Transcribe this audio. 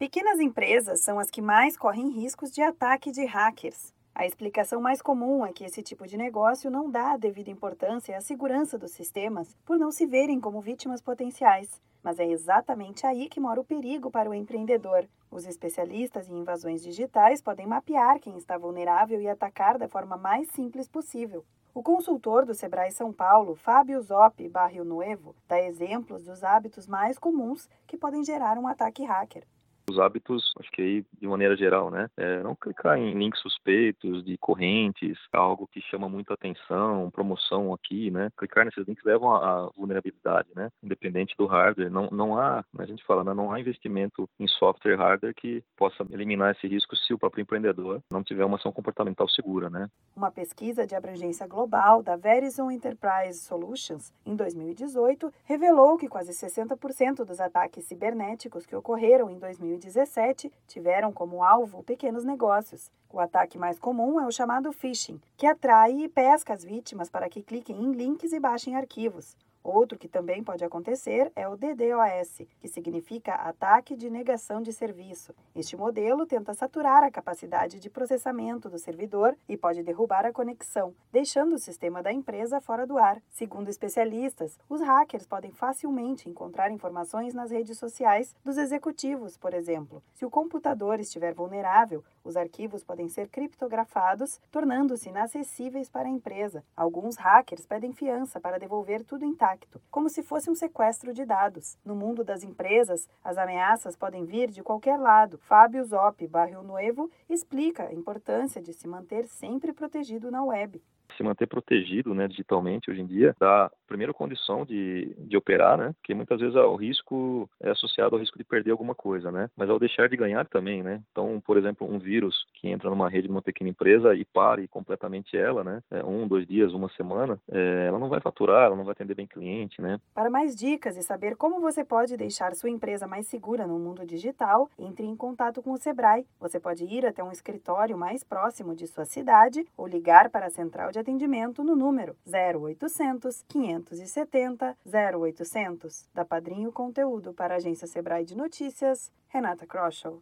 Pequenas empresas são as que mais correm riscos de ataque de hackers. A explicação mais comum é que esse tipo de negócio não dá a devida importância à segurança dos sistemas por não se verem como vítimas potenciais. Mas é exatamente aí que mora o perigo para o empreendedor. Os especialistas em invasões digitais podem mapear quem está vulnerável e atacar da forma mais simples possível. O consultor do Sebrae São Paulo, Fábio Zoppi Barrio Nuevo, dá exemplos dos hábitos mais comuns que podem gerar um ataque hacker os hábitos, acho que aí de maneira geral, né? É não clicar em links suspeitos de correntes, algo que chama muito atenção, promoção aqui, né? Clicar nesses links levam à vulnerabilidade, né? Independente do hardware, não, não há, a gente fala, né? não há investimento em software hardware que possa eliminar esse risco se o próprio empreendedor não tiver uma ação comportamental segura, né? Uma pesquisa de abrangência global da Verizon Enterprise Solutions em 2018 revelou que quase 60% dos ataques cibernéticos que ocorreram em 2018 2017 tiveram como alvo pequenos negócios. O ataque mais comum é o chamado phishing, que atrai e pesca as vítimas para que cliquem em links e baixem arquivos. Outro que também pode acontecer é o DDoS, que significa ataque de negação de serviço. Este modelo tenta saturar a capacidade de processamento do servidor e pode derrubar a conexão, deixando o sistema da empresa fora do ar. Segundo especialistas, os hackers podem facilmente encontrar informações nas redes sociais dos executivos, por exemplo. Se o computador estiver vulnerável, os arquivos podem ser criptografados, tornando-se inacessíveis para a empresa. Alguns hackers pedem fiança para devolver tudo intacto impacto, como se fosse um sequestro de dados. No mundo das empresas, as ameaças podem vir de qualquer lado. Fábio Zop, Barrio Nuevo, explica a importância de se manter sempre protegido na web se manter protegido né, digitalmente hoje em dia dá primeiro condição de, de operar, né? Porque muitas vezes o risco é associado ao risco de perder alguma coisa, né? Mas ao deixar de ganhar também, né? Então, por exemplo, um vírus que entra numa rede de uma pequena empresa e pare completamente ela, né? É, um, dois dias, uma semana, é, ela não vai faturar, ela não vai atender bem cliente, né? Para mais dicas e saber como você pode deixar sua empresa mais segura no mundo digital, entre em contato com o Sebrae. Você pode ir até um escritório mais próximo de sua cidade ou ligar para a central de atendimento no número 0800 570 0800. Da Padrinho Conteúdo para a agência Sebrae de Notícias, Renata Kroschel.